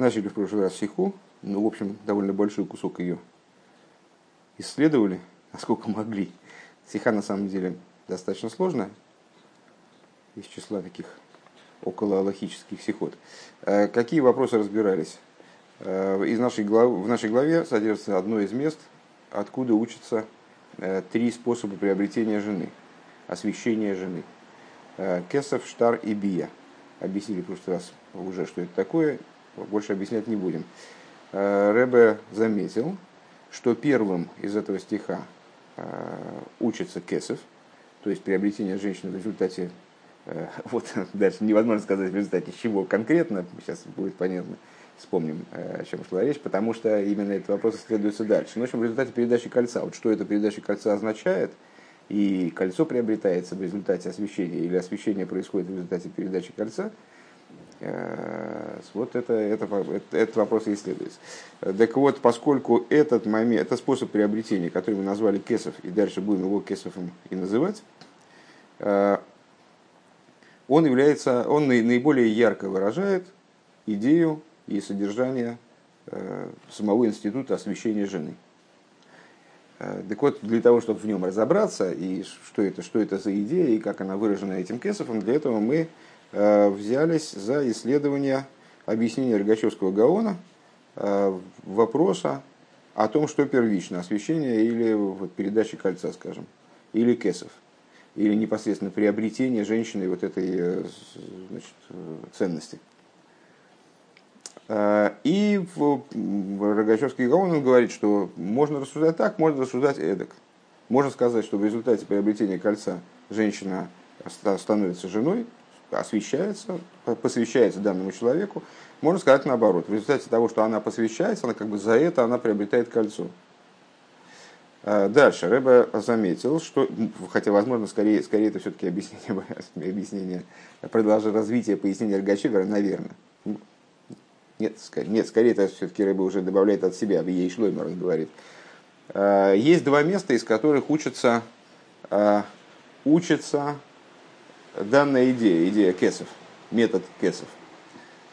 Начали в прошлый раз сиху, ну, в общем, довольно большой кусок ее исследовали, насколько могли. Сиха на самом деле достаточно сложная, из числа таких около аллахических сихот. Э, какие вопросы разбирались? Э, из нашей главы, в нашей главе содержится одно из мест, откуда учатся э, три способа приобретения жены, освящения жены. Кесов, Штар и Бия. Объяснили в прошлый раз уже, что это такое больше объяснять не будем. Э, Рэбе заметил, что первым из этого стиха э, учится кесов, то есть приобретение женщины в результате, э, вот дальше невозможно сказать в результате чего конкретно, сейчас будет понятно, вспомним, о чем шла речь, потому что именно этот вопрос исследуется дальше. Ну, в общем, в результате передачи кольца. Вот что эта передача кольца означает, и кольцо приобретается в результате освещения, или освещение происходит в результате передачи кольца – вот это, это, этот вопрос и исследуется. Так вот, поскольку этот момент, это способ приобретения, который мы назвали кесов, и дальше будем его кесовым и называть, э, он является, он наиболее ярко выражает идею и содержание э, самого института освящения жены. Так вот, для того, чтобы в нем разобраться, и что это, что это за идея, и как она выражена этим кесовым, для этого мы Э, взялись за исследование объяснения Рогачевского Гаона э, вопроса о том, что первично, освещение или вот, передача кольца, скажем, или кесов, или непосредственно приобретение женщиной вот этой э, значит, ценности. И Рогачевский Гаон он говорит, что можно рассуждать так, можно рассуждать эдак. Можно сказать, что в результате приобретения кольца женщина становится женой, освещается, посвящается данному человеку, можно сказать наоборот. В результате того, что она посвящается, она как бы за это она приобретает кольцо. А, дальше Рэба заметил, что, хотя, возможно, скорее, скорее это все-таки объяснение, объяснение продолжение развития пояснения Рогачевера, наверное. Нет, скорее, нет, скорее это все-таки Рэба уже добавляет от себя, ей Шлоймер он говорит. А, есть два места, из которых учатся, а, учатся данная идея, идея кесов, метод кесов.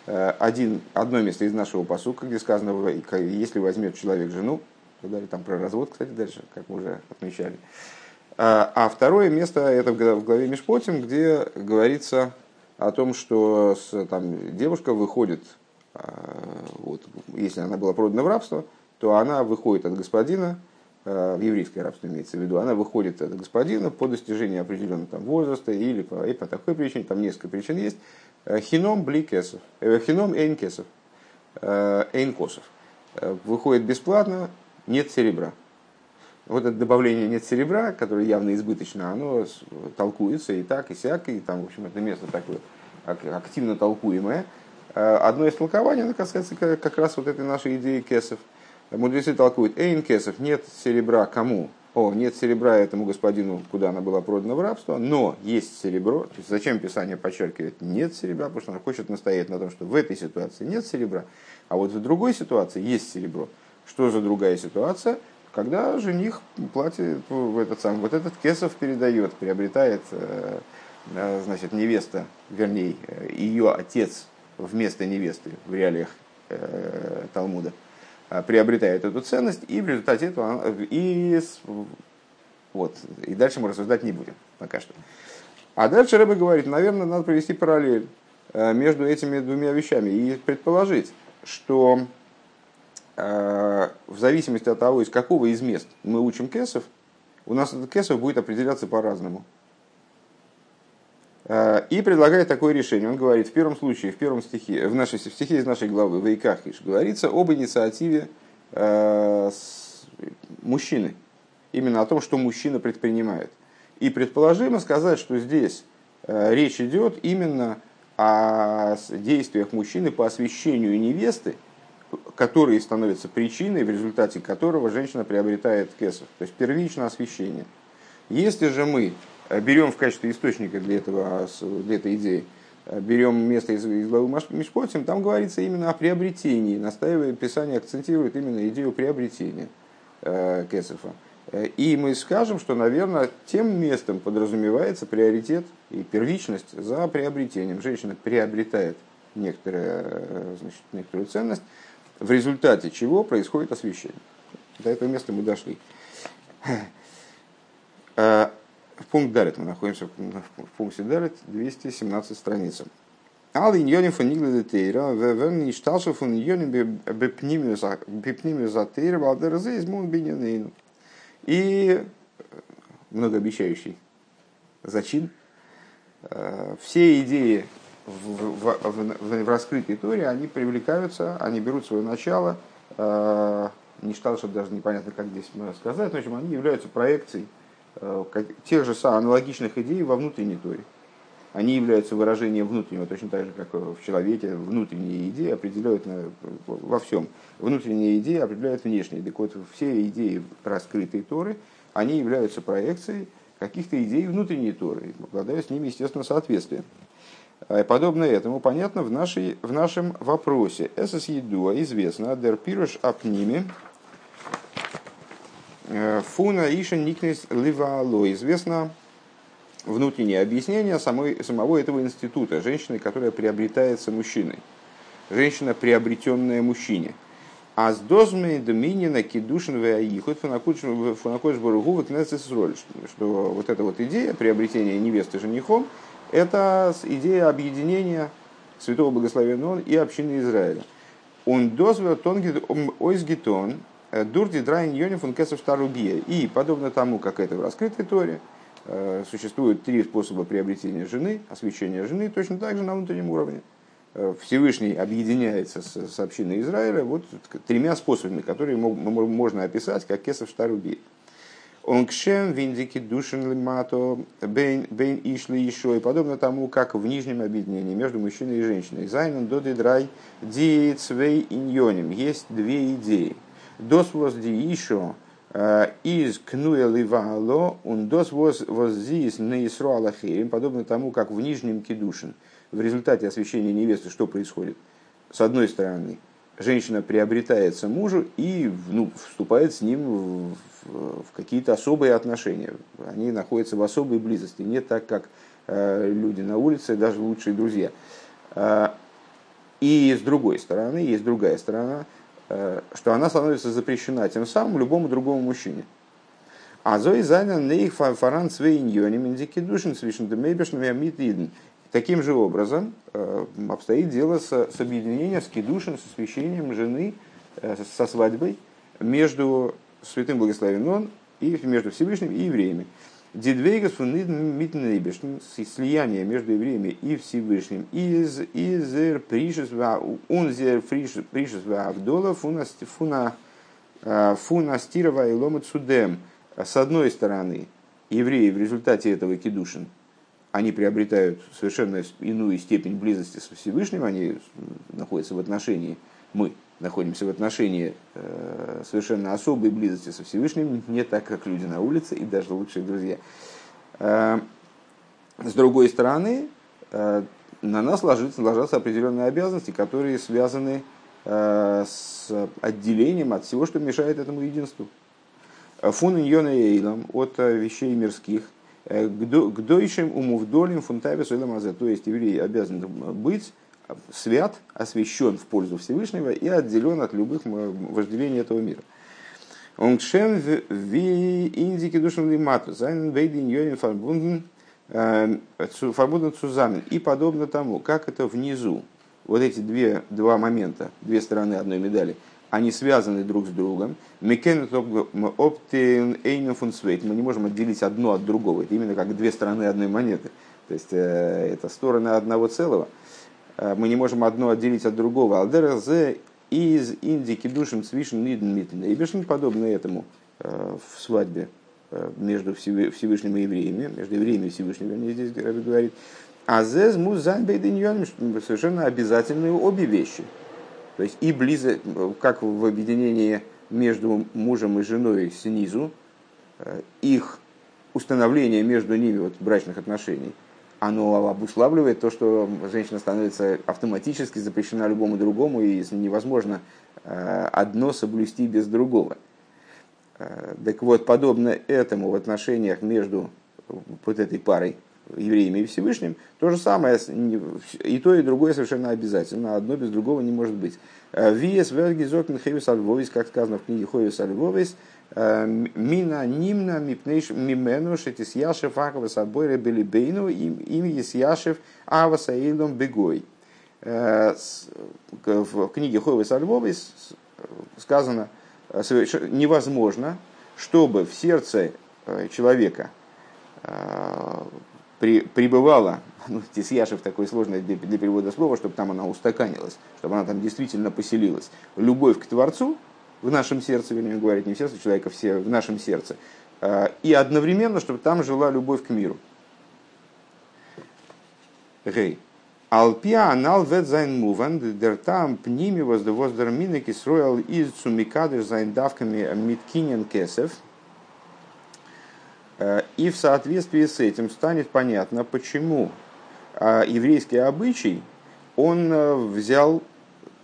Э, один, одно место из нашего посука, где сказано, если возьмет человек жену, далее, там про развод, кстати, дальше, как мы уже отмечали. Э, а второе место это в главе Мишпотим, где говорится о том, что там, девушка выходит, э, вот, если она была продана в рабство, то она выходит от господина, в еврейское рабство имеется в виду, она выходит от господина по достижении определенного там, возраста или по, и по такой причине, там несколько причин есть. Э, хином бли кесов, э, хином эйн кесов, эйн косов. Выходит бесплатно, нет серебра. Вот это добавление нет серебра, которое явно избыточно, оно толкуется и так, и сяк, и там, в общем, это место такое активно толкуемое. Одно из толкований, оно касается как раз вот этой нашей идеи кесов – Мудрецы толкуют, эйн кесов, нет серебра кому? О, нет серебра этому господину, куда она была продана в рабство, но есть серебро. То есть зачем Писание подчеркивает нет серебра? Потому что она хочет настоять на том, что в этой ситуации нет серебра, а вот в другой ситуации есть серебро. Что за другая ситуация? Когда жених платит в этот сам, вот этот кесов передает, приобретает, э, э, значит, невеста, вернее, э, ее отец вместо невесты в реалиях Талмуда – приобретает эту ценность, и в результате этого и, вот, и дальше мы рассуждать не будем пока что. А дальше Рэбе говорит, наверное, надо провести параллель э, между этими двумя вещами и предположить, что э, в зависимости от того, из какого из мест мы учим кесов, у нас этот кесов будет определяться по-разному. Э, и предлагает такое решение. Он говорит, в первом случае, в первом стихе, в, нашей, в стихе из нашей главы, в Икахиш, говорится об инициативе э, мужчины. Именно о том, что мужчина предпринимает. И предположимо сказать, что здесь э, речь идет именно о действиях мужчины по освещению невесты, которые становятся причиной, в результате которого женщина приобретает кесов. То есть первичное освещение. Если же мы берем в качестве источника для, этого, для этой идеи, э, берем место из, из главы Мишпотим, там говорится именно о приобретении, настаивает, Писание акцентирует именно идею приобретения э, Кесефа. Э, и мы скажем, что, наверное, тем местом подразумевается приоритет и первичность за приобретением. Женщина приобретает некоторая, значит, некоторую ценность, в результате чего происходит освещение. До этого места мы дошли. В пункт Далит мы находимся в пункте Далит, 217 страница. Ал иньоним фон Нигле Тейра, вен не фон иньоним бепнимю за Тейра, валдерзе из мун И многообещающий зачин. Все идеи в, в, в, в раскрытой Торе, они привлекаются, они берут свое начало, не считал, что даже непонятно, как здесь сказать, в общем, они являются проекцией тех же аналогичных идей во внутренней Торе они являются выражением внутреннего, точно так же, как в человеке внутренние идеи определяют во всем. Внутренние идеи определяют внешние. Так вот, все идеи раскрытой Торы, они являются проекцией каких-то идей внутренней Торы, обладая с ними, естественно, соответствием. А подобно этому понятно в, нашей, в нашем вопросе. Эсэс едуа известно, дер пируш апними, э, фуна иша никнес ливало. Известно внутреннее объяснение самой, самого этого института, женщины, которая приобретается мужчиной. Женщина, приобретенная мужчине. А с дозмой доминина кидушин ваихут фанакош баругу роль, что вот эта вот идея приобретения невесты женихом, это идея объединения святого благословенного и общины Израиля. Он дозвел тонгит ойсгитон э, дурди драйн йонифун кесов старубия. И подобно тому, как это в раскрытой торе, Э, существует три способа приобретения жены, освящения жены, точно так же на внутреннем уровне. Э, Всевышний объединяется с, с общиной Израиля вот тремя способами, которые можно описать как кесов штаруби. Он кшем виндики душин лимато бейн ишли еще и подобно тому, как в нижнем объединении между мужчиной и женщиной. Зайнен доды драй ди цвей иньоним. Есть две идеи. Дос воз ди еще из кнуя ливало он дос воззис на Исруала подобно тому, как в нижнем кедушин, в результате освящения невесты, что происходит? С одной стороны, женщина приобретается мужу и ну, вступает с ним в, в какие-то особые отношения. Они находятся в особой близости, не так, как э, люди на улице, даже лучшие друзья. И с другой стороны, есть другая сторона – что она становится запрещена тем самым любому другому мужчине. А зои зайнен нейх фаран свейньоним индики душин свишен демейбешным Таким же образом э, обстоит дело с, с объединением, с кедушин, с освящением жены, э, со свадьбой между святым благословен и между Всевышним и евреями. Дидвейгас митнейбешн, слияние между евреями и Всевышним, из изер пришес унзер пришес авдола фуна фуна э, фуна стирова и ломат судем. С одной стороны, евреи в результате этого кедушин, они приобретают совершенно иную степень близости со Всевышним, они находятся в отношении, мы находимся в отношении э, совершенно особой близости со Всевышним, не так, как люди на улице и даже лучшие друзья. Э, с другой стороны, э, на нас ложится, ложатся определенные обязанности, которые связаны с отделением от всего, что мешает этому единству. פון עניני עולם от вещей мирских, קדושים ומובדלים פון תאוות То есть евреи обязаны быть свят, освящен в пользу Всевышнего и отделен от любых вожделений этого мира. און כשם ווי אין די קידושין למטה, זיינען ביידע ענינים פארבונדן э, פארבונדן צוזאמען. И подобно тому, как это внизу, вот эти две, два момента, две стороны одной медали, они связаны друг с другом. Мы не можем отделить одно от другого. Это именно как две стороны одной монеты. То есть э, это стороны одного целого. Э, мы не можем одно отделить от другого. Алдера зе из индики душем свишен ниден митн. И бешен подобно этому э, в свадьбе э, между Всевышним и евреями, между евреями и Всевышним, вернее, здесь говорит. А зез музанбейдиньон совершенно обязательные обе вещи. То есть и близо, как в объединении между мужем и женой снизу, их установление между ними вот, брачных отношений – оно обуславливает то, что женщина становится автоматически запрещена любому другому, и невозможно э, одно соблюсти без другого. Э, так вот, подобно этому в отношениях между вот этой парой евреями и Всевышним, то же самое, и то, и другое совершенно обязательно, одно без другого не может быть. Виес вергизок михевис альвовис, как сказано в книге Ховис альвовис, мина нимна мипнейш мимену шетис яшев аква собой ребелибейну им есть яшев авасаилом бегой. В книге Ховис альвовис сказано, невозможно, чтобы в сердце человека при, пребывала, ну, תתיישב такое сложное для, для перевода слова, чтобы там она устаканилась, чтобы она там действительно поселилась. Любовь к Творцу в нашем сердце, вернее говорить, не в сердце человека, все в нашем сердце. А, и одновременно, чтобы там жила любовь к миру. ה. על פי הנ"ל וועט זיין מובן, דער טעם פנימי וואס דער מנהג ישראל איז צו מקדש זיין דוקא מיט קנין כסף – Э, и в соответствии с этим станет понятно, почему а, еврейский обычай, он взял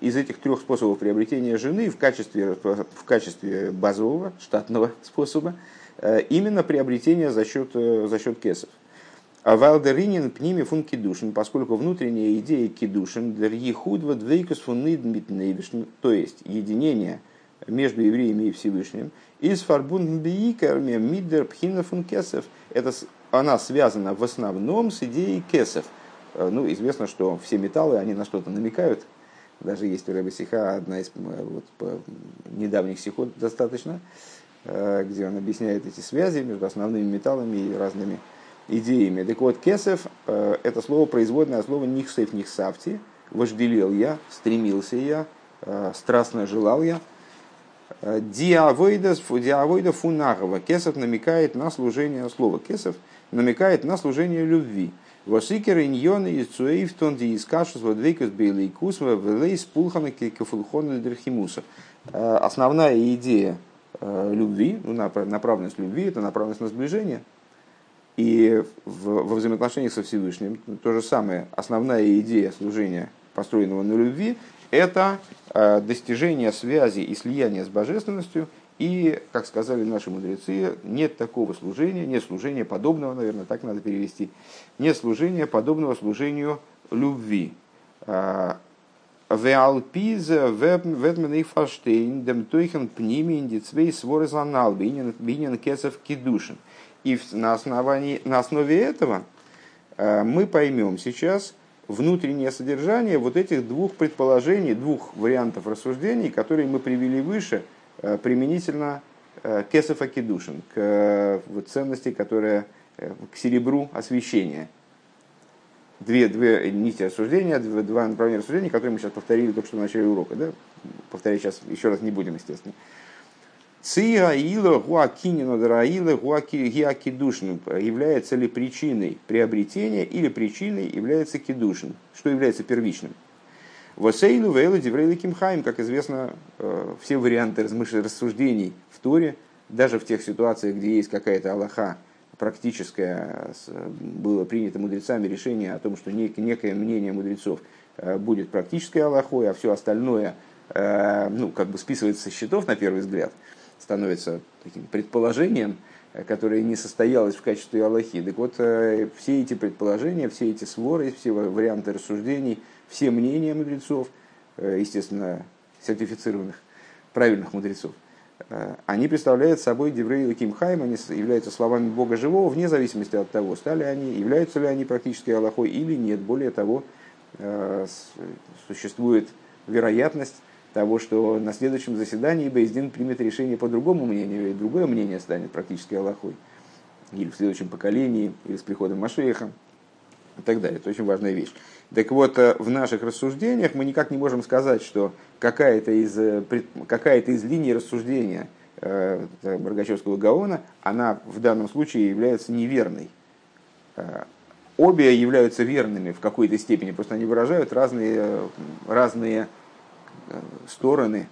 из этих трех способов приобретения жены в качестве, в качестве базового, штатного способа, э, именно приобретение за счет, за счет кесов. А Валдеринин пними фун кидушин, поскольку внутренняя идея кидушин для ехудва двейкус фун то есть единение между евреями и Всевышним, из фарбундбиикерме мидер пхинафун кесов. Это она связана в основном с идеей кесов. Э, ну, известно, что все металлы, они на что-то намекают. Даже есть у Рэба Сиха одна из э, вот, недавних сихот достаточно, э, где он объясняет эти связи между основными металлами и разными идеями. Так вот, кесов – это слово производное от слова нихсейф нихсавти, вожделел я, стремился я, страстно желал я – Диавойда фунагова. Кесов намекает на служение слова. Кесов намекает на служение любви. Восикер иньоны из цуэйфтон ди искашус водвейкус бейлейкус вэлейс пулхана кефулхона дерхимуса. Основная идея любви, ну, направленность любви, это направленность на сближение. И во взаимоотношениях со Всевышним то же самое. Основная идея служения, построенного на любви, это достижение связи и слияния с божественностью. И, как сказали наши мудрецы, нет такого служения, нет служения подобного, наверное, так надо перевести, нет служения подобного служению любви. Э, Веалпиза ведмен фаштейн дем тойхен пними индицвей своры занал бинен кесов кидушин. И на, основании, на основе этого э, мы поймем сейчас, внутреннее содержание вот этих двух предположений, двух вариантов рассуждений, которые мы привели выше, применительно э, к Эсефа Кедушин, к э, ценности, которая к серебру освещения. Две, две нити рассуждения, два, два направления рассуждения, которые мы сейчас повторили только что в начале урока. Да? Повторять сейчас еще раз не будем, естественно. Циаила гуакинина драила гуакидушным является ли причиной приобретения или причиной является кидушин, что является первичным. Восейлу вейлу диврейли кимхайм, как известно, э, все варианты рассуждений в Торе, даже в тех ситуациях, где есть какая-то Аллаха практическая, было принято мудрецами решение о том, что некое мнение мудрецов э, будет практической Аллахой, а все остальное э, ну, как бы списывается со счетов на первый взгляд – становится таким предположением, э, которое не состоялось в качестве Аллахи. Так вот, э, все эти предположения, все эти своры, все варианты рассуждений, все мнения мудрецов, э, естественно, сертифицированных, правильных мудрецов, они представляют собой Деврей Кимхайм, они являются словами Бога Живого, вне зависимости от того, стали они, являются ли они практически Аллахой или нет. Более того, существует вероятность того, что на следующем заседании Бейздин примет решение по другому мнению, и другое мнение станет практически Аллахой. Или в следующем поколении, или с приходом Машеха, и так далее. Это очень важная вещь. Так вот, э, в наших рассуждениях мы никак не можем сказать, что какая-то из, э, какая из линий рассуждения э, Баргачевского Гаона, она в данном случае является неверной. Обе являются верными в какой-то степени, просто они выражают разные, разные стороны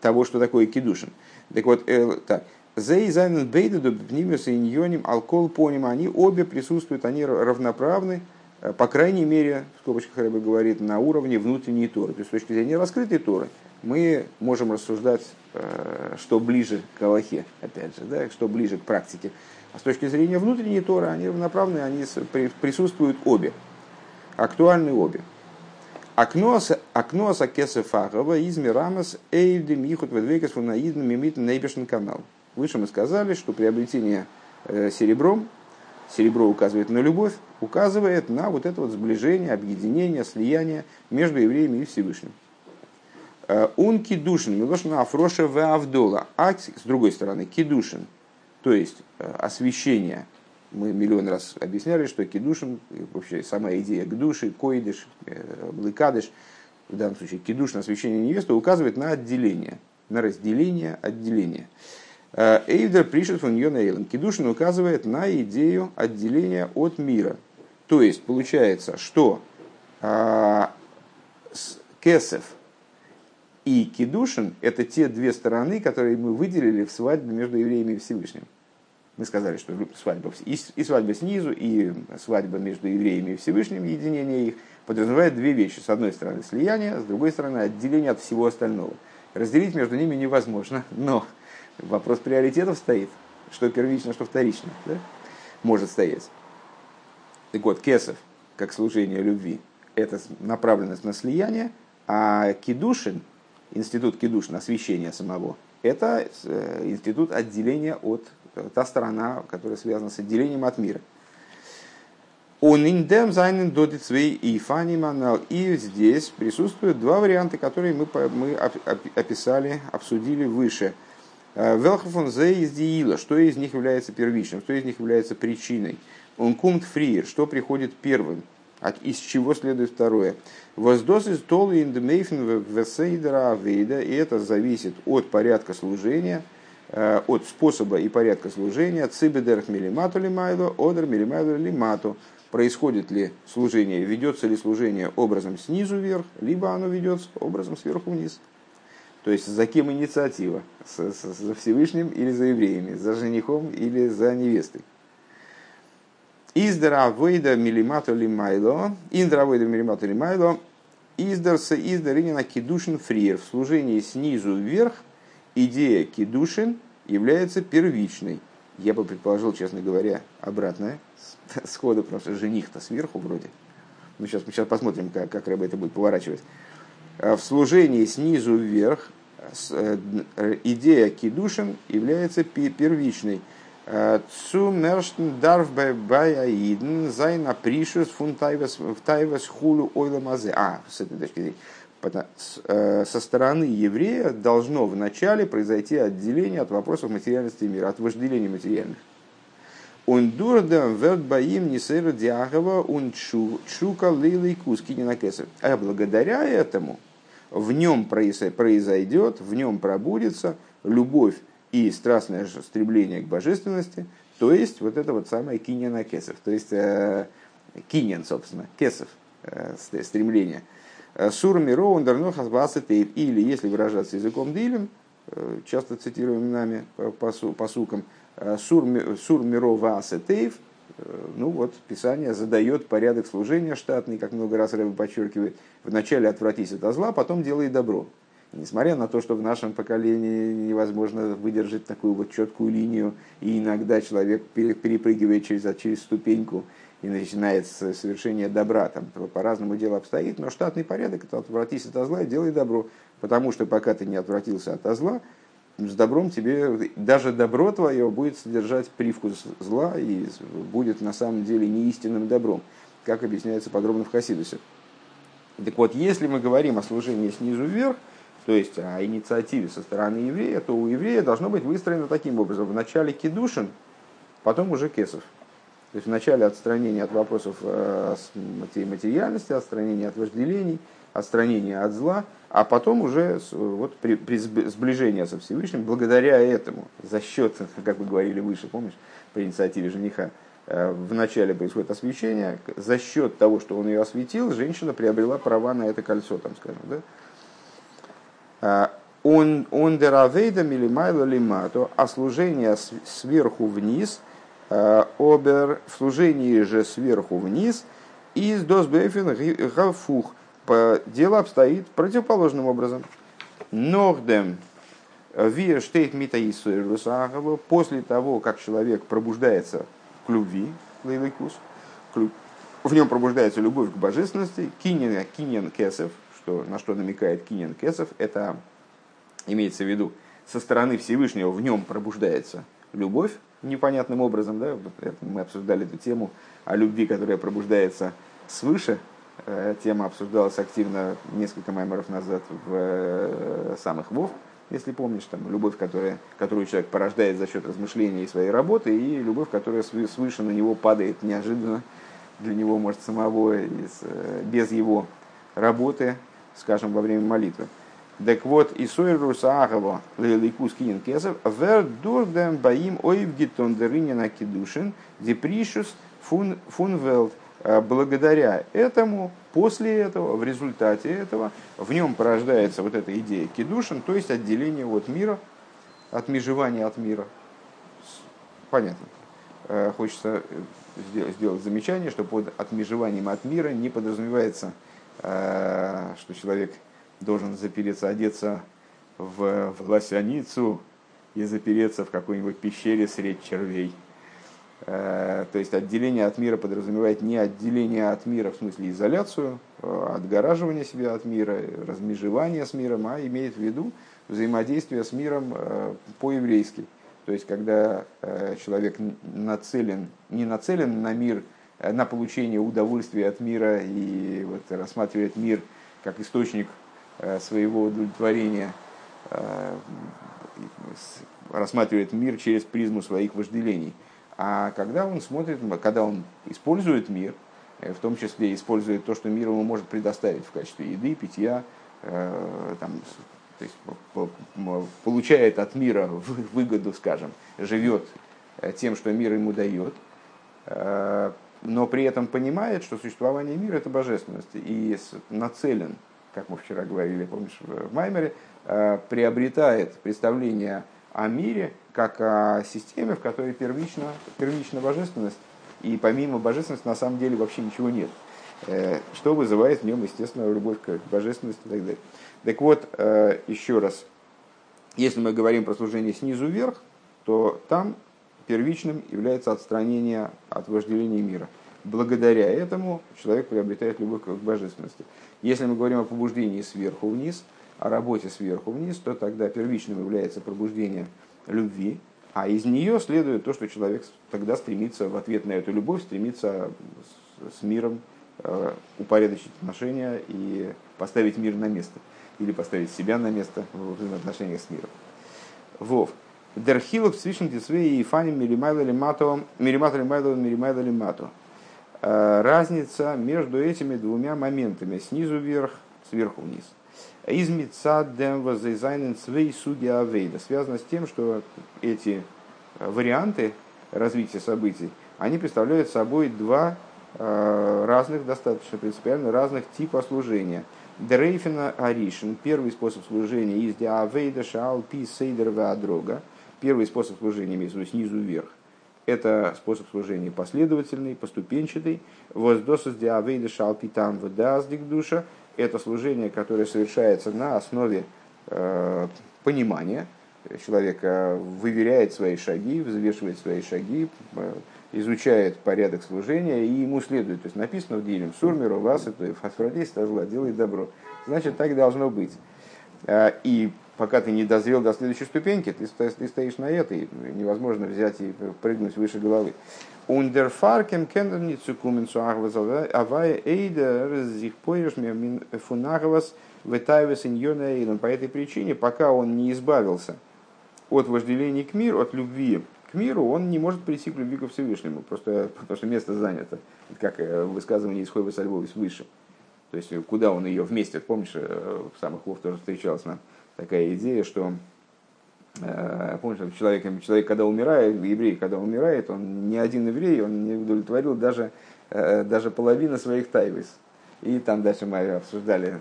того, что такое кидушин. Так вот, э, так. Зейзайнен бейдеду пнимес и иньоним алкол поним, они обе присутствуют, они равноправны, э, по крайней мере, в скобочках Рэбе говорит, на уровне внутренней Торы. То есть с точки зрения раскрытой Торы мы можем рассуждать, э, что ближе к Аллахе, опять же, да, что ближе к практике. А с точки зрения внутренней Торы, они равноправны, они присутствуют обе, актуальны обе. Акноса акноса кесефахова из мирамас эйвди михут ведвекас фунаидн мимит нейбешн канал. Выше мы сказали, что приобретение э, серебром, серебро указывает на любовь, указывает на вот это вот сближение, объединение, слияние между евреями и Всевышним. Он э, кидушин, милошна афроша в авдола. А с другой стороны, кидушин, то есть э, освящение. Мы миллион раз объясняли, что кидушин, вообще сама идея гдуши, койдыш, блыкадыш, в данном случае кидушин, освящение невесты, указывает на отделение, на разделение, отделение. Э, Эйвдер пришел фон Йона Кидушин указывает на идею отделения от мира. То есть получается, что а, Кесев и Кидушин – это те две стороны, которые мы выделили в свадьбе между евреями и Всевышним. Мы сказали, что свадьба и свадьба снизу, и свадьба между евреями и Всевышним, единение их, подразумевает две вещи. С одной стороны слияние, с другой стороны отделение от всего остального. Разделить между ними невозможно, но вопрос приоритетов стоит. Что первично, что вторично. Да? Может стоять. Так вот, кесов, как служение любви, это направленность на слияние, а кидушин, институт кидушин, освящения самого, это э, институт отделения от та сторона, которая связана с отделением от мира. Он индем зайнен. И здесь присутствуют два варианта, которые мы, мы описали, обсудили выше. Э, Велхофон зе из диила, что из них является первичным, что из них является причиной. Он кумт фриер, что приходит первым, из чего следует второе. Воздос из толы индемейфен весейдера авейда, и это зависит от порядка служения – Э, от способа и порядка служения цибедерх милимату лимайло, одер милимайло лимату. Происходит ли служение, ведется ли служение образом снизу вверх, либо оно ведется образом сверху вниз. То есть за кем инициатива? За Всевышним или за евреями? За женихом или за невестой? Издара вейда милимату лимайло, индра вейда милимату лимайло, издарса издаринина кидушин фриер. В служении снизу вверх – идея кедушин является первичной. Я бы предположил, честно говоря, обратное, сходу, что жених-то сверху вроде. Ну, сейчас, мы сейчас посмотрим, как, как Ребе это будет поворачивать. А в служении снизу вверх э, идея קידושין является первичной. צום ערשטן דארף ביי א אידן זיין א פרישות פון תאוות כו' עולם הזה. А, с этой точки зрения. Э, со стороны еврея должно вначале произойти отделение от вопросов материальности мира, от вожделения материальных. Он дурдам верт баим нисера диагова он чука лилый куски не. А благодаря этому в нем произойдет, в нем пробудется любовь и страстное стремление к божественности, то есть вот это вот самое киньяна кесов, то есть э, киньян, собственно, кесов, э, стремление – Э, Сур миро ундерно хасбасетейв. Или, если выражаться языком дилем, э, часто цитируем нами по, по сукам, э, сур, сур миро васетейв, ну вот, Писание задает порядок служения штатный, как много раз Рэбе подчеркивает. Вначале отвратись от зла, потом делай добро. Несмотря на то, что в нашем поколении невозможно выдержать такую вот четкую линию, и иногда человек перепрыгивает через, через ступеньку и начинается совершение добра. Там по-разному дело обстоит, но штатный порядок – это отвратись от зла и делай добро. Потому что пока ты не отвратился от зла, с добром тебе, даже добро твое будет содержать привкус зла и будет на самом деле неистинным добром, как объясняется подробно в Хасидусе. Так вот, если мы говорим о служении снизу вверх, то есть о инициативе со стороны еврея, то у еврея должно быть выстроено таким образом. Вначале кедушин, потом уже кесов. То есть вначале отстранение от вопросов э, материальности, отстранение от вожделений, отстранение от зла, а потом уже вот при, при сближении со Всевышним, благодаря этому, за счет, как вы говорили выше, помнишь, по инициативе жениха, э, вначале происходит освещение, за счет того, что он ее осветил, женщина приобрела права на это кольцо, там, скажем, да? А, он он деравейда милимайло лимато, а служение сверху вниз – Э, обер в служении же сверху вниз из досбефин гафух. Дело обстоит противоположным образом. Нордем Вия штейт мита после того, как человек пробуждается к любви, лейликус, в нем пробуждается любовь к божественности, кинен, кинен кесов, что, на что намекает кинен кесов, это имеется в виду, со стороны Всевышнего в нем пробуждается любовь непонятным образом, да, мы обсуждали эту тему о любви, которая пробуждается свыше, тема обсуждалась активно несколько маймеров назад в э, самых Вов, если помнишь, там, любовь, которая, которую человек порождает за счет размышления и своей работы, и любовь, которая свыше на него падает неожиданно для него, может, самого, э, без его работы, скажем, во время молитвы. Так вот, и Сойрус Ахова, Лейликус Кинин Кезов, Вер Дурдем Баим Ойвгитон Деринина Кедушин, Депришус Фунвелд. Э, благодаря этому, после этого, в результате этого, в нем порождается вот эта идея Кедушин, то есть отделение от мира, отмежевание от мира. Понятно. Э, хочется сделать замечание, что под отмежеванием от мира не подразумевается, э, что человек должен запереться, одеться в, в лосяницу и запереться в какой-нибудь пещере средь червей. Э, то есть отделение от мира подразумевает не отделение от мира в смысле изоляцию, э, отгораживание себя от мира, размежевание с миром, а имеет в виду взаимодействие с миром по-еврейски. То есть, когда человек нацелен, не нацелен на мир, на получение удовольствия от мира и вот рассматривает мир как источник Э, своего удовлетворения э, рассматривает мир через призму своих вожделений. А когда он смотрит, когда он использует мир, э, в том числе использует то, что мир ему может предоставить в качестве еды, питья, там, то есть получает от мира выгоду, скажем, живет тем, что мир ему дает, но при этом понимает, что существование мира – это божественность, и нацелен как мы вчера говорили, помнишь, в Маймере, э, приобретает представление о мире как о системе, в которой первична, первична божественность, и помимо божественности на самом деле вообще ничего нет. Э, что вызывает в нем, естественно, любовь к божественности и так далее. Так вот, э, еще раз, если мы говорим про служение снизу вверх, то там первичным является отстранение от вожделения мира. Благодаря этому человек приобретает любовь к божественности. Если мы говорим о побуждении сверху вниз, о работе сверху вниз, то тогда первичным является пробуждение любви, а из нее следует то, что человек тогда стремится в ответ на эту любовь, стремится с миром э, упорядочить отношения и поставить мир на место. Или поставить себя на место в взаимоотношениях с миром. Вов. Дерхилов свишен дисвей и фани миримайла лимато, миримайла лимайла миримайла лимато. Э, разница между этими двумя моментами, снизу вверх, сверху вниз. Из дем возайзайнен свей суги авейда связано с тем, что эти э, варианты развития событий, они представляют собой два э, разных, достаточно принципиально разных типа служения. Дрейфина Аришин, первый способ служения из Диавейда Шаал Пи Сейдер Вадрога, первый способ служения имеется в виду снизу вверх, это способ служения последовательный, поступенчатый. Воздосус диавейда шалпитан вдаздик душа. Это служение, которое совершается на основе э, понимания. Человек выверяет свои шаги, взвешивает свои шаги, э, изучает порядок служения и ему следует. То есть написано в Дилем Сурмеру, вас это Фасфрадей стажла, делает добро. Значит, так должно быть. Э, и пока ты не дозрел до следующей ступеньки, ты, ты стоишь на этой, невозможно взять и прыгнуть выше головы. Ундерфаркем кендерни цукуменцу авая эйдер зих поешь фунагвас вытайвес иньона эйден. По этой причине, пока он не избавился от вожделения к миру, от любви к миру, он не может прийти к любви ко Всевышнему, просто потому что место занято, как э, высказывание из Хойва Сальвовис выше. То есть, куда он ее вместе, помнишь, э, в самых Вов тоже встречалось нам, такая идея, что помнишь, человек, человек, когда умирает, еврей, когда умирает, он не один еврей, он не удовлетворил даже, э, даже половину своих тайвис. И там дальше мы обсуждали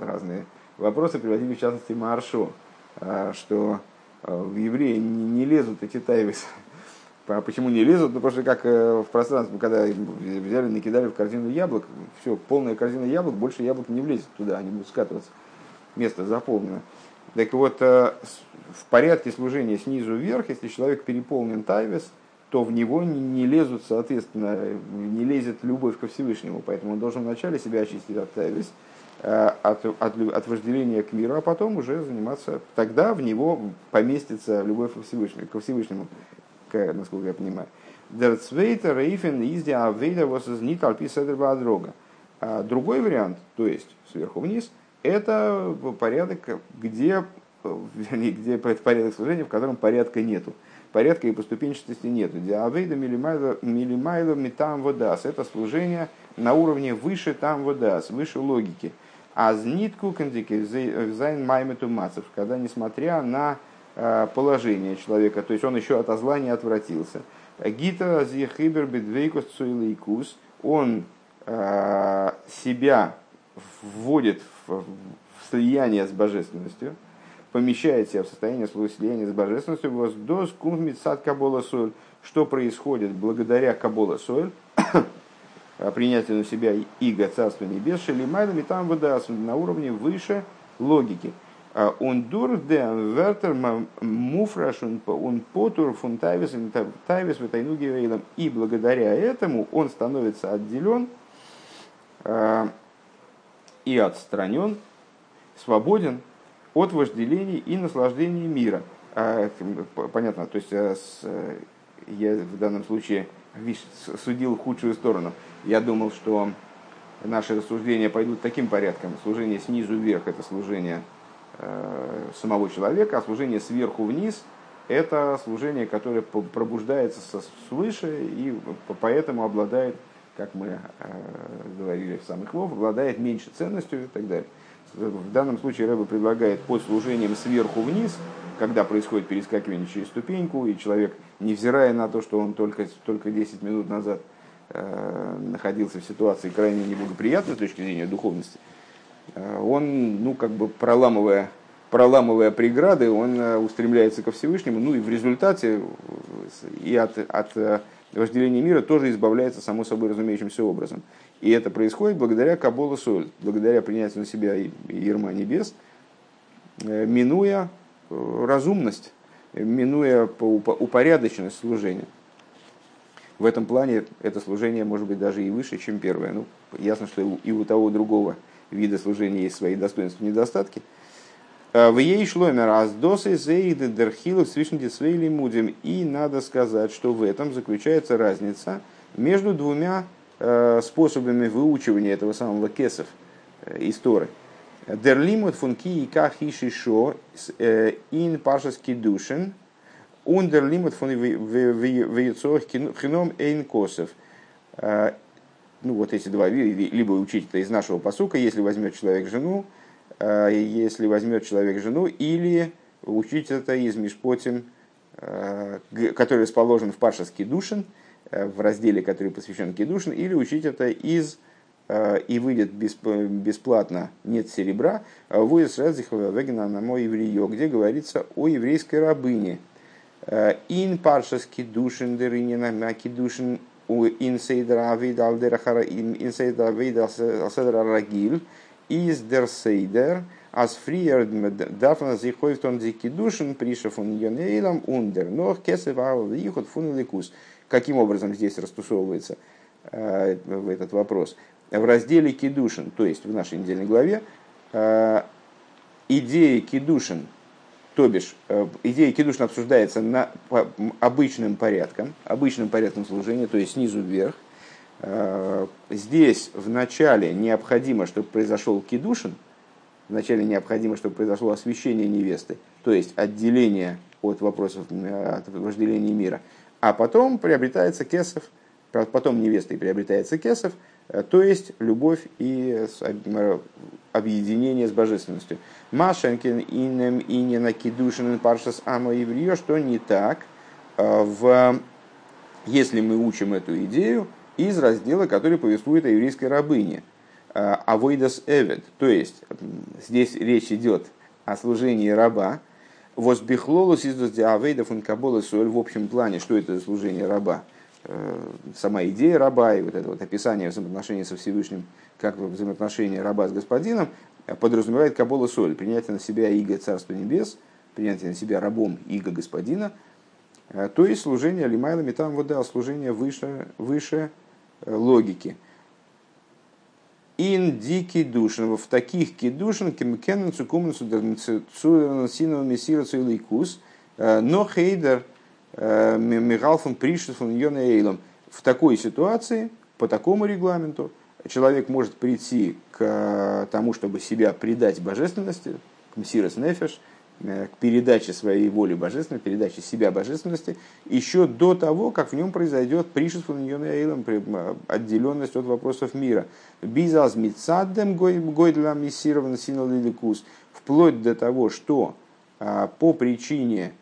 разные вопросы, приводили в частности Маршу, э, что в евреи не лезут эти тайвис. А почему не лезут? Ну, потому что как в пространстве, когда взяли, накидали в корзину яблок, все, полная корзина яблок, больше яблок не влезет туда, они будут скатываться место заполнено. Так вот, в порядке служения снизу вверх, если человек переполнен тайвес, то в него не лезут, соответственно, не лезет любовь ко Всевышнему. Поэтому он должен вначале себя очистить от тайвес, от, от, от вожделения к миру, а потом уже заниматься, тогда в него поместится любовь ко Всевышнему, ко Всевышнему насколько я понимаю. Дерцвейта рейфен изди авейда вас из ниталпи седрба А другой вариант, то есть сверху вниз, это порядок, где, вернее, где порядок служения, в котором порядка нету. Порядка и поступенчатости нету. Диавейда милимайло метам водас. Это служение на уровне выше там водас, выше логики. А знитку кандики зайн маймету мацев, когда несмотря на Э, положение человека, то есть он еще от зла не отвратился. Гита зихибер бедвейкус цуилейкус, он э, себя вводит в слияние с божественностью, помещает себя в состояние слияния с божественностью, воздос куммитсад кабола соль, что происходит благодаря кабола соль, принятию на себя иго Царства Небес, шелимайдами там вода на уровне выше логики. Он дур де вертер муфраш он потур фун тайвис в гевейлом. И благодаря этому он становится отделен и отстранен, свободен от вожделений и наслаждений мира. Понятно, то есть я в данном случае судил худшую сторону. Я думал, что наши рассуждения пойдут таким порядком. Служение снизу вверх – это служение Э, самого человека, а служение сверху вниз – это служение, которое пробуждается свыше и поэтому обладает, как мы э, говорили в самых лов, обладает меньше ценностью и так далее. В данном случае Рэба предлагает под служением сверху вниз, когда происходит перескакивание через ступеньку, и человек, невзирая на то, что он только, только 10 минут назад э, находился в ситуации крайне неблагоприятной с точки зрения духовности, Э, он, ну, как бы проламывая, проламывая преграды, он э, устремляется ко Всевышнему, ну и в результате э, и от, от вожделения мира тоже избавляется, само собой разумеющимся образом. И это происходит благодаря Кабола Соль, благодаря принятию на себя Ерма Небес, минуя разумность, минуя упорядоченность служения. В этом плане это служение может быть даже и выше, чем первое. Ну, ясно, что и у того, и у другого – вида служения есть свои достоинства и недостатки. В ей шломер аздосы зейды дерхилу свишнди свейли мудим. И надо сказать, что в этом заключается разница между двумя э, способами выучивания этого самого кесов истории. Дерлимут функи и кахиши шо ин пашаски душин ундерлимут фун вейцох хином эйн косов ну вот эти два либо учить это из нашего посука, если возьмет человек жену, э, если возьмет человек жену, или учить это из Мишпотим, э, который расположен в Пашас Кедушин, э, в разделе, который посвящен Кедушин, или учить это из и выйдет бесплатно «Нет серебра», Шредзихова Вегена на мой евреё, где говорится о еврейской рабыне. «Ин паршас кедушин деринина на кедушин у инсейдера авида алдерахара инсейдера авида аседера рагиль из дер сейдер as frier darf man sich häufig on die Kidduschen Приша von Йонейлам ундер, но кесев ихот фун ликус. Каким образом здесь растусовывается э, этот вопрос? В разделе Кидушин, то есть в нашей недельной главе, э, идея Кидушин то бишь, э, идея кидушна обсуждается на, по, обычным порядком, обычным порядком служения, то есть снизу вверх. Э, здесь вначале необходимо, чтобы произошел кидушин, вначале необходимо, чтобы произошло освящение невесты, то есть отделение от вопросов э, от вожделения мира. А потом приобретается кесов, потом невестой приобретается кесов, то есть любовь и объединение с божественностью. Машенкин инем инина кидушин паршас амо еврио, что не так, э, в, если мы учим эту идею из раздела, который повествует о еврейской рабыне. Э, Авойдас эвед, то есть здесь речь идет о служении раба, Возбихлолус из Авейдов и Суэль в общем плане, что это за служение раба? Э, сама идея раба и вот это вот описание взаимоотношений со Всевышним, как взаимоотношения раба с господином, подразумевает Кабола Соль, принятие на себя иго Царства Небес, принятие на себя рабом иго Господина, то есть служение лимайла метам служение выше, выше логики. Ин ди кидушин, в таких кидушин, кемкенен цукумен синова мессира цуиликус, но хейдер мигалфон пришефон йона эйлом. В такой ситуации, по такому регламенту, человек может прийти к тому, чтобы себя предать божественности, к мсирос нефеш, Э, к передаче своей воли божественной, передаче себя божественности, еще до того, как в нем произойдет пришество отделенность от вопросов мира. Бизаз мицадем гойдла миссирован синалиликус, вплоть до того, что а, по причине,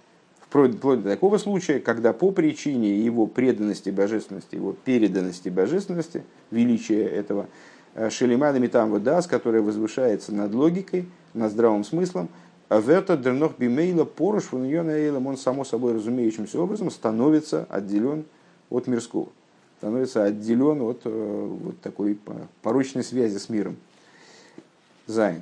вплоть, до такого случая, когда по причине его преданности божественности, его переданности божественности, величия этого, э, Шелимада Митам Дас, которая возвышается над логикой, над здравым смыслом, Верта дернох бимейла поруш эйлом, он само собой разумеющимся образом становится отделен от мирского, становится отделен от э, вот такой порочной связи с миром. Зайн.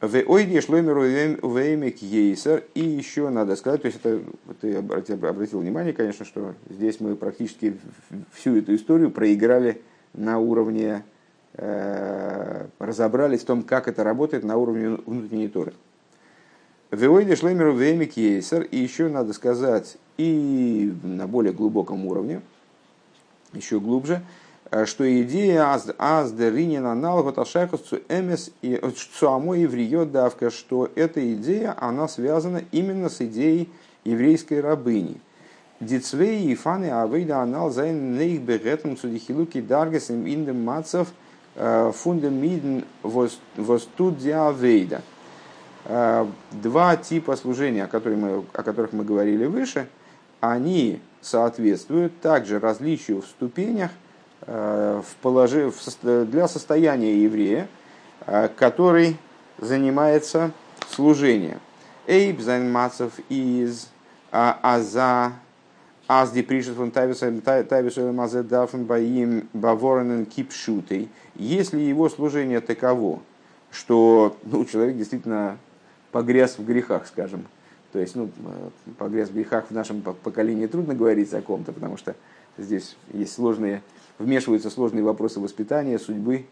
В ойде шлоймеру веймик ейсер. И еще надо сказать, то есть это, ты обратил внимание, конечно, что здесь мы практически всю эту историю проиграли на уровне, э, разобрались в том, как это работает на уровне внутренней торы. Веойли шлемеру веймик ейсер. И еще надо сказать, и на более глубоком уровне, еще глубже, э, что идея аз деринин аналог ашайхусцу эмес и цуамо евриё давка, что эта идея, она связана именно с идеей еврейской рабыни. Дицвей и фаны авейда анал зайн нейх бегетом цудихилуки даргес им индем мацев э, фундем миден востудия авейда – Э, два типа служения, о которых, мы, о которых мы говорили выше, они соответствуют также различию в ступенях э, в положи, в, для состояния еврея, э, который занимается служением. Эйб займацев из аза азди пришет фон тавису мазе дафн баим баворенен кипшутей. Если его служение таково, что ну, человек действительно погряз в грехах, скажем. То есть, ну, погряз в грехах в нашем поколении трудно говорить о ком-то, потому что здесь есть сложные, вмешиваются сложные вопросы воспитания, судьбы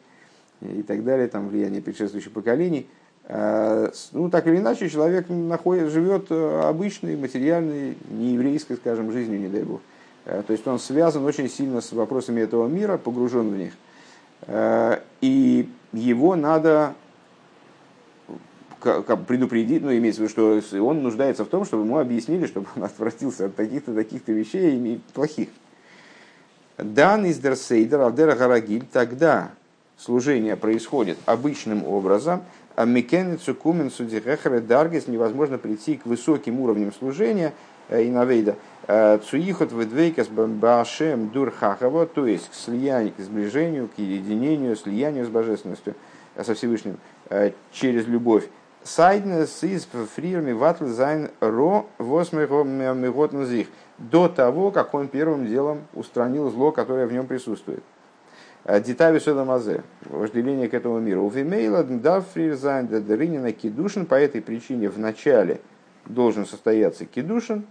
и так далее, там влияние предшествующих поколений. А, ну, так или иначе, человек находит, живет э, обычной, материальной, нееврейской, скажем, жизнью, не дай бог. А, то есть он связан очень сильно с вопросами этого мира, погружен в них. А, и его надо предупредить, ну, имеется в виду, что он нуждается в том, чтобы ему объяснили, чтобы он отвратился от таких-то, таких-то вещей и плохих. Дан из дерсейдер, алдера гарагиль, тогда служение происходит обычным образом, а мекенецу кумен судихехре даргис невозможно прийти к высоким уровням служения э, и навейда. Э, цуихот ведвейкас башем дурхахаво, то есть к слиянию, к сближению, к единению, слиянию с божественностью, э, со Всевышним, через любовь. Сайднес из фрирми ватл зайн ро восьмиготнзих. До того, как он первым делом устранил зло, которое в нем присутствует. Э, Детави Шедамазе, вожделение к этому миру. У Фимейла да фрирзайн да дыринина кидушин, по этой причине в начале должен состояться кидушин,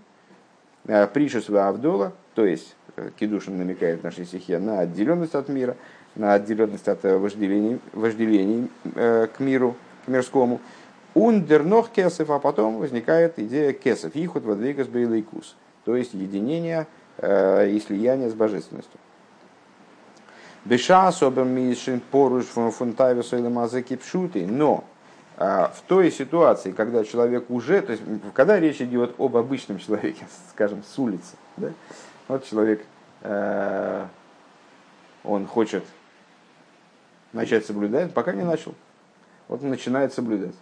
э, пришество Авдола, то есть э, кидушин намекает в нашей стихе на отделенность от мира, на отделенность от вожделений, вожделений к миру, к мирскому. Ундернох кесов, а потом возникает идея кесов, ихот водвигас бейлайкус, то есть единение э, и слияние с божественностью. Беша особо мишин поруш фунтаве сойлемазеки пшуты, но э, в той ситуации, когда человек уже, то есть когда речь идет об обычном человеке, скажем, с улицы, да? вот человек, э, он хочет начать соблюдать, пока не начал, вот он начинает соблюдать.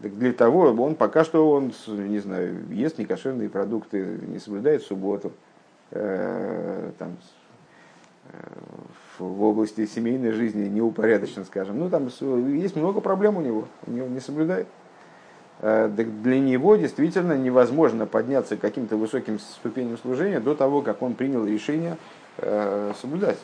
Для того, он пока что он, не знаю, ест некошерные продукты, не соблюдает субботу, э, там, э, в области семейной жизни неупорядочен, скажем. Ну, там есть много проблем у него, у него не соблюдает. Э, так для него действительно невозможно подняться к каким-то высоким ступеням служения до того, как он принял решение э, соблюдать.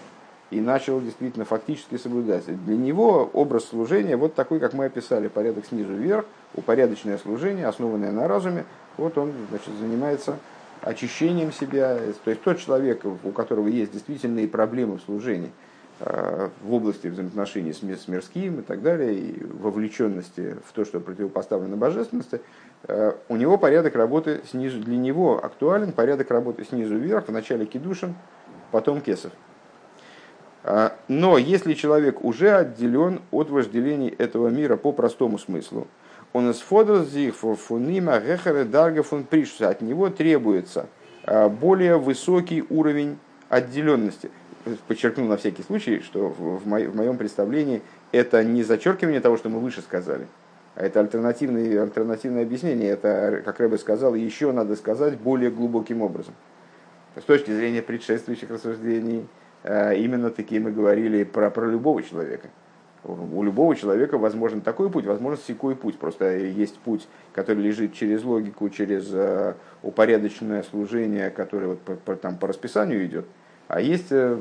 И начал действительно фактически соблюдать. Для него образ служения вот такой, как мы описали, порядок снизу вверх, упорядоченное служение, основанное на разуме, вот он значит, занимается очищением себя. То есть тот человек, у которого есть действительные проблемы в служении, э, в области взаимоотношений с мирским и так далее, и вовлеченности в то, что противопоставлено божественности, э, у него порядок работы снизу, для него актуален порядок работы снизу вверх, вначале кедушин, потом кесов. А, но если человек уже отделен от вожделений этого мира по простому смыслу, он из фунима гехаре от него требуется а, более высокий уровень отделенности. Подчеркну на всякий случай, что в моем представлении это не зачеркивание того, что мы выше сказали, а это альтернативное, альтернативное объяснение. Это, как Рэбе сказал, еще надо сказать более глубоким образом. С точки зрения предшествующих рассуждений, именно такие мы говорили про, про любого человека. У любого человека возможен такой путь, возможен секой путь. Просто есть путь, который лежит через логику, через э, упорядоченное служение, которое вот по, по, там, по расписанию идет. А есть э,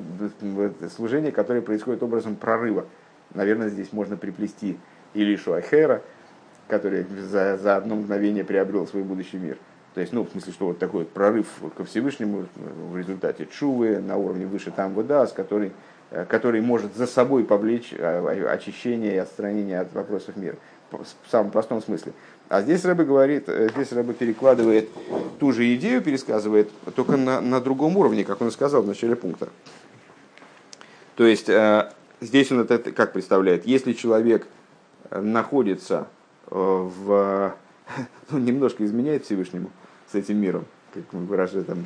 служение, которое происходит образом прорыва. Наверное, здесь можно приплести Илишу Ахера, который за, за одно мгновение приобрел свой будущий мир. То есть, ну, в смысле, что вот такой прорыв ко Всевышнему в результате чувы на уровне выше там вода, с которой, э, который может за собой повлечь э, очищение и отстранение от вопросов мира. В самом простом смысле. А здесь Рэбе говорит, э, здесь Рэбе перекладывает ту же идею, пересказывает, только на, на другом уровне, как он и сказал в начале пункта. То есть, здесь он это как представляет? Если человек находится в ну, немножко изменяет Всевышнему, с этим миром, как мы выражаем, там,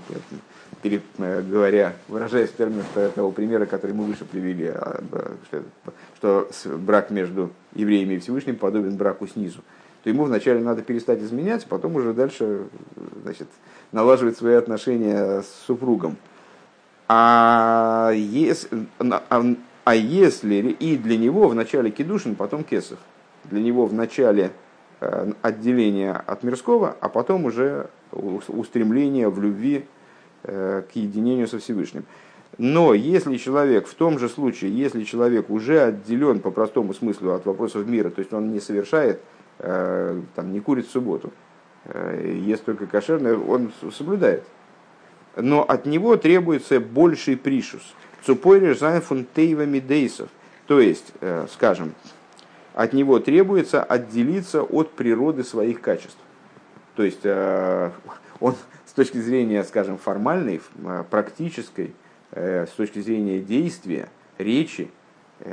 перед, э, говоря, выражаясь в терминах того примера, который мы выше привели, а, что, брак между евреями и Всевышним подобен браку снизу, то ему вначале надо перестать изменять, а потом уже дальше значит, налаживать свои отношения с супругом. А если, а, а если и для него вначале кедушин, потом кесов, для него вначале э, отделение от мирского, а потом уже устремление в любви э, к единению со Всевышним. Но если человек, в том же случае, если человек уже отделен по простому смыслу от вопросов мира, то есть он не совершает, э, там, не курит в субботу, э, ест только кошерное, он соблюдает. Но от него требуется больший пришус. Цупойриш фунтейва мидейсов. То есть, скажем, от него требуется отделиться от природы своих качеств. То есть э, он с точки зрения, скажем, формальной, э, практической, э, с точки зрения действия, речи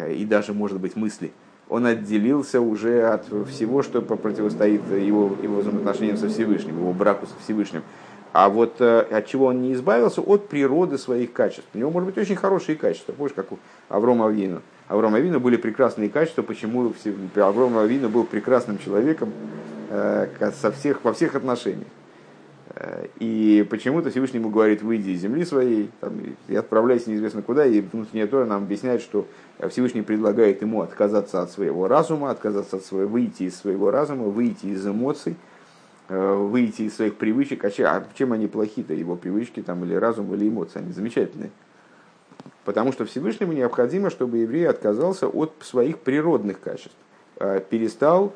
и даже, может быть, мысли, он отделился уже от всего, что противостоит его, его взаимоотношениям со Всевышним, его браку со Всевышним. А вот от чего он не избавился? От природы своих качеств. У него, может быть, очень хорошие качества. Помнишь, как у Аврома Авину. Аврома Авину были прекрасные качества. Почему Аврома Авину был прекрасным человеком, Э, со всех, во всех отношениях. Э, и почему-то Всевышний ему говорит, выйди из земли своей там, и отправляйся неизвестно куда. И внутренняя Тора нам объясняет, что Всевышний предлагает ему отказаться от своего разума, отказаться от своего, выйти из своего разума, выйти из эмоций, э, выйти из своих привычек. А а чем они плохи-то, его привычки там, или разум, или эмоции? Они замечательные. Потому что Всевышнему необходимо, чтобы еврей отказался от своих природных качеств, перестал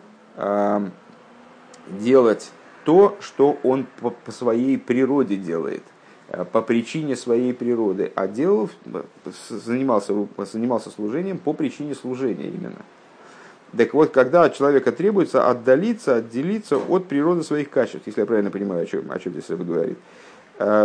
делать то, что он по, своей природе делает, э, по причине своей природы, а делал, занимался, занимался служением по причине служения именно. Так вот, когда от человека требуется отдалиться, отделиться от природы своих качеств, если я правильно понимаю, о чем, о чем здесь это говорит.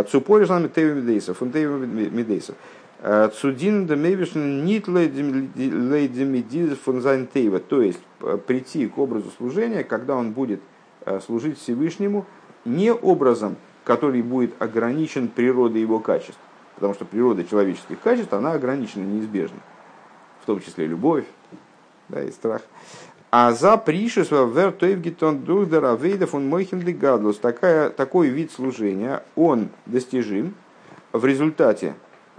Цупори жан медейса, фунтеева медейса. Э, Цудин демевишн нит лейдемидиз фунзайн То есть, прийти к образу служения, когда он будет Э, служить Всевышнему не образом, который будет ограничен природой его качеств. Потому что природа человеческих качеств, она ограничена неизбежно. В том числе любовь да, и страх. А за пришество вертоевгитон духдера вейдов он мойхин гадлус. Такой вид служения, он достижим в результате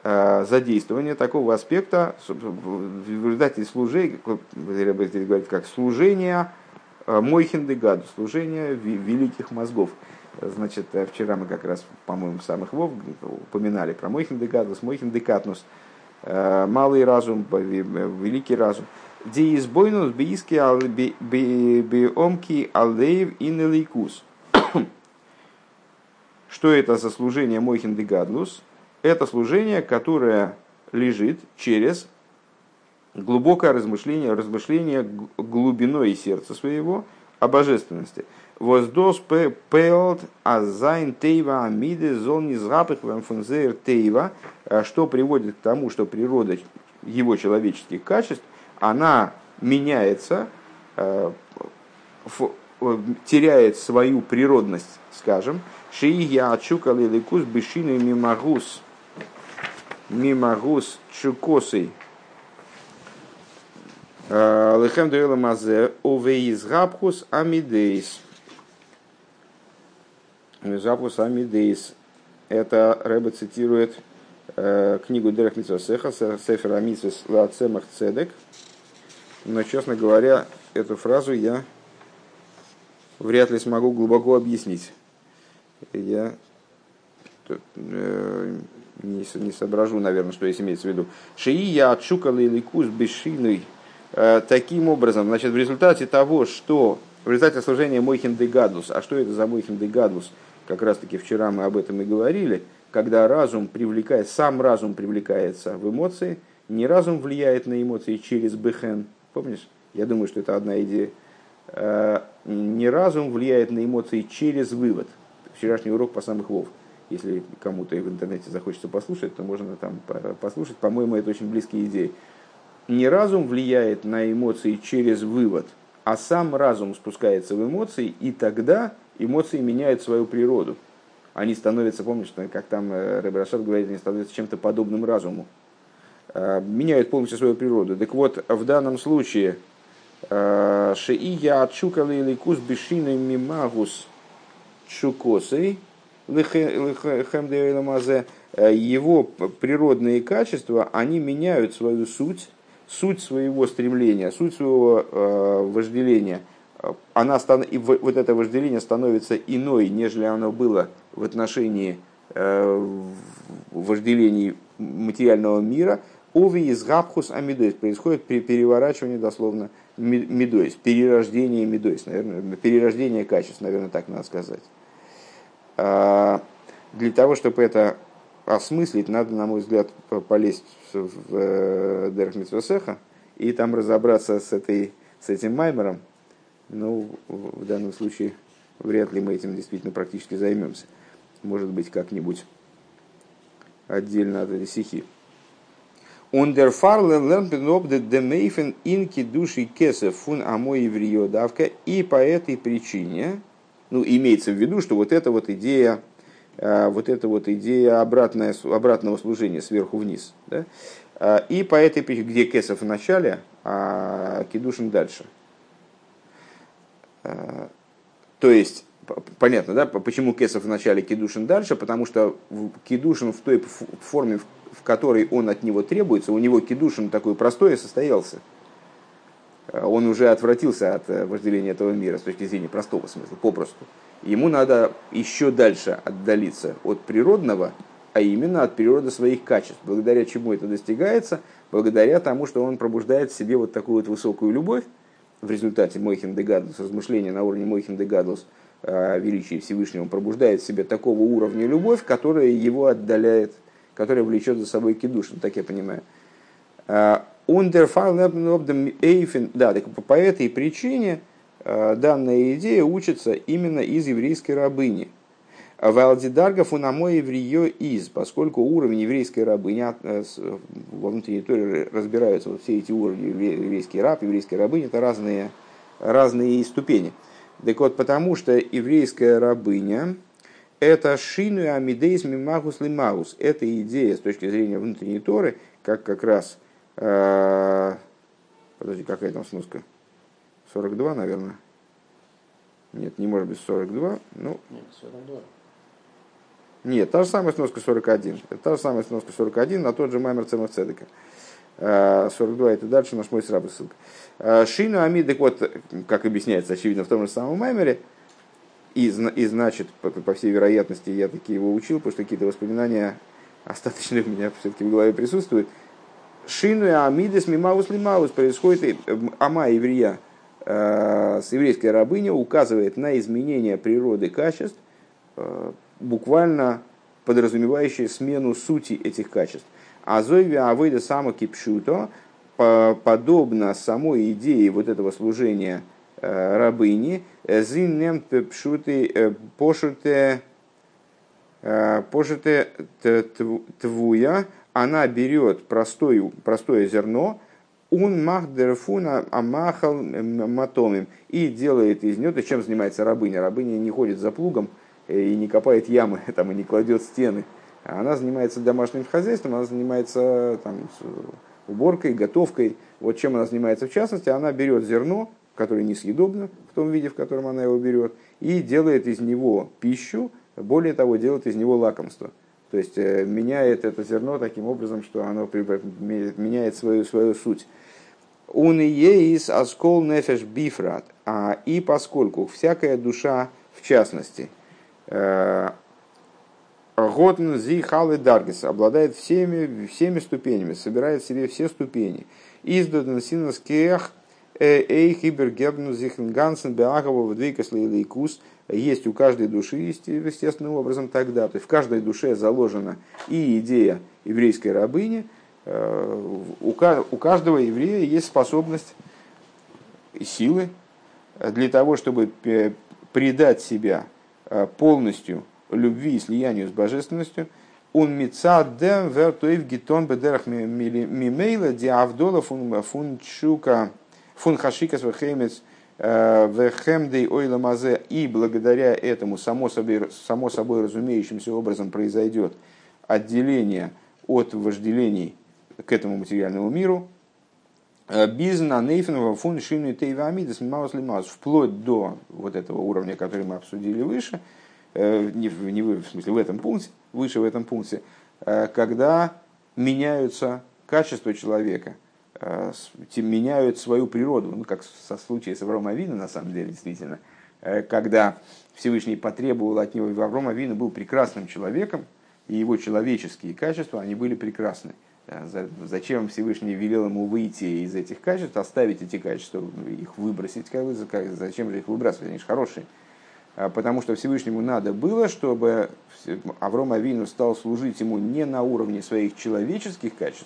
э, задействования такого аспекта, в результате служения, говорит, как служения Э, Мойхиндегад, служение великих мозгов. Значит, э, вчера мы как раз, по-моему, в самых вов упоминали про Мойхиндегадус, Мойхиндекатнус. малый разум, великий разум. Диизбойнус бииски биомки алеев и нелейкус. Что это за служение Мойхин де Гадлус? Это служение, которое лежит через глубокое размышление, размышление глубиной сердца своего о божественности. Воздос пеот азайн тейва амиде зон низгапых фунзейр тейва, что приводит к тому, что природа его человеческих качеств – она меняется, э, э, теряет свою природность, скажем, шия ачука лиликус бешины мимагус, мимагус чукосой, э, лехем дуэла мазе овеиз габхус амидейс. Габхус амидейс. Это Рэбе цитирует книгу Дерех Митсвасеха, Сефер Амитсвас Лацемах Цедек, но, честно говоря, эту фразу я вряд ли смогу глубоко объяснить. Я э, не, не соображу, наверное, что здесь имеется в виду. Шии я отшукал или кус бешиной. Э, таким образом, значит, в результате того, что в результате служения Мойхин де Гадус, а что это за Мойхин де Гадус, как раз таки вчера мы об этом и говорили, когда разум привлекает, сам разум привлекается в эмоции, не разум влияет на эмоции через бехен, Помнишь? Я думаю, что это одна идея. Э, не разум влияет на эмоции через вывод. Вчерашний урок по самых вов. Если кому-то в интернете захочется послушать, то можно там послушать. По-моему, это очень близкие идеи. Не разум влияет на эмоции через вывод, а сам разум спускается в эмоции, и тогда эмоции меняют свою природу. Они становятся, помнишь, как там э, Рэб Рашад говорит, они становятся чем-то подобным разуму. Э, меняют полностью свою природу. Так вот, в данном случае э, Шеия отшукали или кус бешиной мимагус чукосой его природные качества, они меняют свою суть, суть своего стремления, суть своего вожделения. Она, и вот это вожделение становится иной, нежели оно было в отношении вожделений материального мира – Уви из габхус амидойс происходит при переворачивании дословно медойс, перерождение медойс, наверное, перерождение качеств, наверное, так надо сказать. А, для того, чтобы это осмыслить, надо, на мой взгляд, полезть в э, Дерх Митсвасеха и там разобраться с, этой, с этим маймером. Ну, в данном случае вряд ли мы этим действительно практически займемся. Может быть, как-нибудь отдельно от этой стихи. Ундер фарлен демейфен инки души кесев фун амой еврио давка. И по этой причине, ну, имеется в виду, что вот эта вот идея, э, вот эта вот идея обратное, обратного служения сверху вниз. Да? Э, и по этой причине, где кесов в начале, а кедушин дальше. Э, то есть, понятно, да, почему кесов в начале, кедушин дальше, потому что кедушин в той форме, в которой он от него требуется, у него кедушин такой простой состоялся. Э, он уже отвратился от э, вожделения этого мира с точки зрения простого смысла, попросту. Ему надо еще дальше отдалиться от природного, а именно от природы своих качеств. Благодаря чему это достигается? Благодаря тому, что он пробуждает в себе вот такую вот высокую любовь в результате Мойхин де Гадлус, размышления на уровне Мойхин де Гадлус, э, величия Всевышнего, он пробуждает в себе такого уровня любовь, которая его отдаляет которая влечет за собой кидушин, так я понимаю. А, да, так по этой причине а, данная идея учится именно из еврейской рабыни. Валдидарга фунамой евреё из, поскольку уровень еврейской рабыни, э, во внутренней торе разбираются вот все эти уровни, еврейский раб, еврейская рабыня, это разные, разные ступени. Так вот, потому что еврейская рабыня, это шину амидейс мимагус лимагус. Это идея с точки зрения внутренней Торы, как как раз... Э, подожди, какая там сноска? 42, наверное? Нет, не может быть 42. Ну, Нет, 42. Нет, та же самая сноска 41. Это та же самая сноска 41 на тот же маймер Цемов Цедека. 42 это дальше наш мой сраба ссылка. Э, шину амидек, вот, как объясняется, очевидно, в том же самом маймере, и, и значит, по, по всей вероятности, я таки его учил, потому что какие-то воспоминания остаточные у меня все-таки в голове присутствуют. Шину и Амидес Мимаус Лимаус происходит Ама еврея с еврейской рабыня указывает на изменение природы качеств, буквально подразумевающие смену сути этих качеств. А Зойви Авойда Сама Кипшуто, подобно самой идее вот этого служения э, рабыни, Зиннем Пшуты э, Пошуте э, Пошуте Твуя, она берет простое, простое зерно, он махдерфуна амахал матомим и делает из нее, то чем занимается рабыня. Рабыня не ходит за плугом и не копает ямы, там, и не кладет стены. Она занимается домашним хозяйством, она занимается там, уборкой, готовкой. Вот чем она занимается в частности, она берет зерно, которое несъедобно в том виде, в котором она его берет, и делает из него пищу, более того, делает из него лакомство. То есть э, меняет это зерно таким образом, что оно меняет свою, свою суть. Он и аскол нефеш бифрат. А и поскольку всякая душа, в частности, э, Готн зи халы даргис обладает всеми, всеми ступенями, собирает в себе все ступени. Издаден синас кех э, эйх ибергебну зихнгансен беагово вдвейкас лейкус есть у каждой души естественным образом тогда. То есть в каждой душе заложена и идея еврейской рабыни. Э, у каждого еврея есть способность и силы для того, чтобы предать себя э, полностью любви и слиянию с божественностью, он мецадем вертуев гитон бедерах мимейла диавдола фун фун чука фун хашикас вехемец э, вехемдей ойла мазе и благодаря этому само собой, само собой разумеющимся образом произойдет отделение от вожделений к этому материальному миру, э, Бизна Нейфенова фун шину тейвамидас вплоть до вот этого уровня, который мы обсудили выше – Э, не, не в, в смысле в этом пункте, выше в этом пункте, э, когда меняются качества человека, э, меняют свою природу, ну, как со случае с Авромом Авина, на самом деле, действительно, когда Всевышний потребовал от него, Авром Авина был прекрасным человеком, и его человеческие качества, они были прекрасны. Зачем Всевышний велел ему выйти из этих качеств, оставить эти качества, их выбросить, как бы, зачем же их выбрасывать, они же хорошие. Потому что Всевышнему надо было, чтобы Авром Авину стал служить ему не на уровне своих человеческих качеств,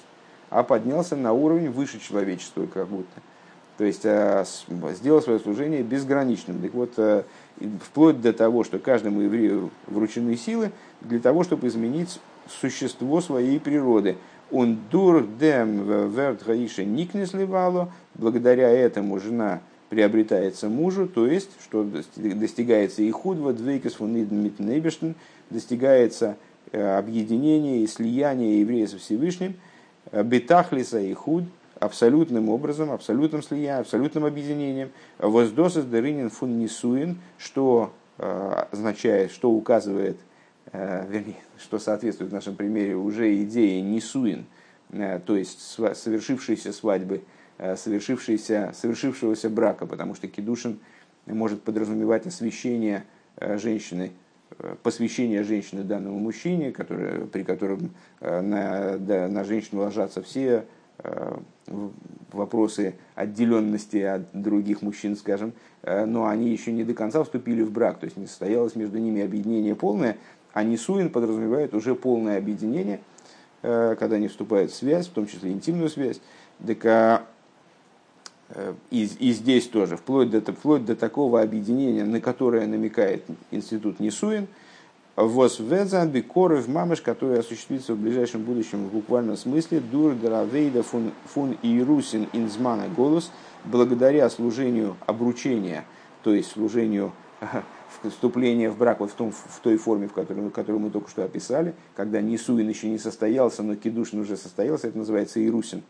а поднялся на уровень выше человечества как будто. То есть а, сделал свое служение безграничным. Так вот, а, вплоть до того, что каждому еврею вручены силы для того, чтобы изменить существо своей природы. Он дур дем верт гаиша никнес благодаря этому жена приобретается мужу, то есть, что достигается и худва, двейкес митнебештен, достигается э, объединение и слияние еврея со Всевышним, бетахлиса и худ, абсолютным образом, абсолютным слиянием, абсолютным объединением, воздосас деринин фун нисуин, что э, означает, что указывает, вернее, что соответствует в нашем примере уже идее нисуин, то есть совершившейся свадьбы, Э, совершившегося, брака, потому что кедушин может подразумевать освящение э, женщины, э, посвящение женщины данному мужчине, который, при котором на, да, на женщину ложатся все вопросы отделенности от других мужчин, скажем, но они еще не до конца вступили в брак, то есть не состоялось между ними объединение полное, а Нисуин подразумевает уже полное объединение, когда они вступают в связь, в том числе интимную связь. Так а Э, и, и здесь тоже, вплоть до, вплоть до такого объединения, на которое намекает институт Нисуин, Восвезан бикоры в мамыш, который осуществится в ближайшем будущем в буквальном смысле, дур даравейда фун, фун ирусин инзмана голос, благодаря служению обручения, то есть служению вступления в брак вот в, том, в той форме, в которой, которую мы только что описали, когда Нисуин еще не состоялся, но Кедушин уже состоялся, это называется Ирусин,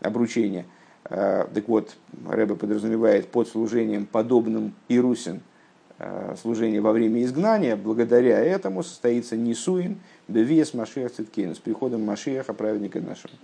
обручение – Э, так вот, Рэбе подразумевает под служением подобным Ирусин, э, служение во время изгнания, благодаря этому состоится Нисуин, Бевиес Машех Циткейн, с приходом Машеха, праведника нашего.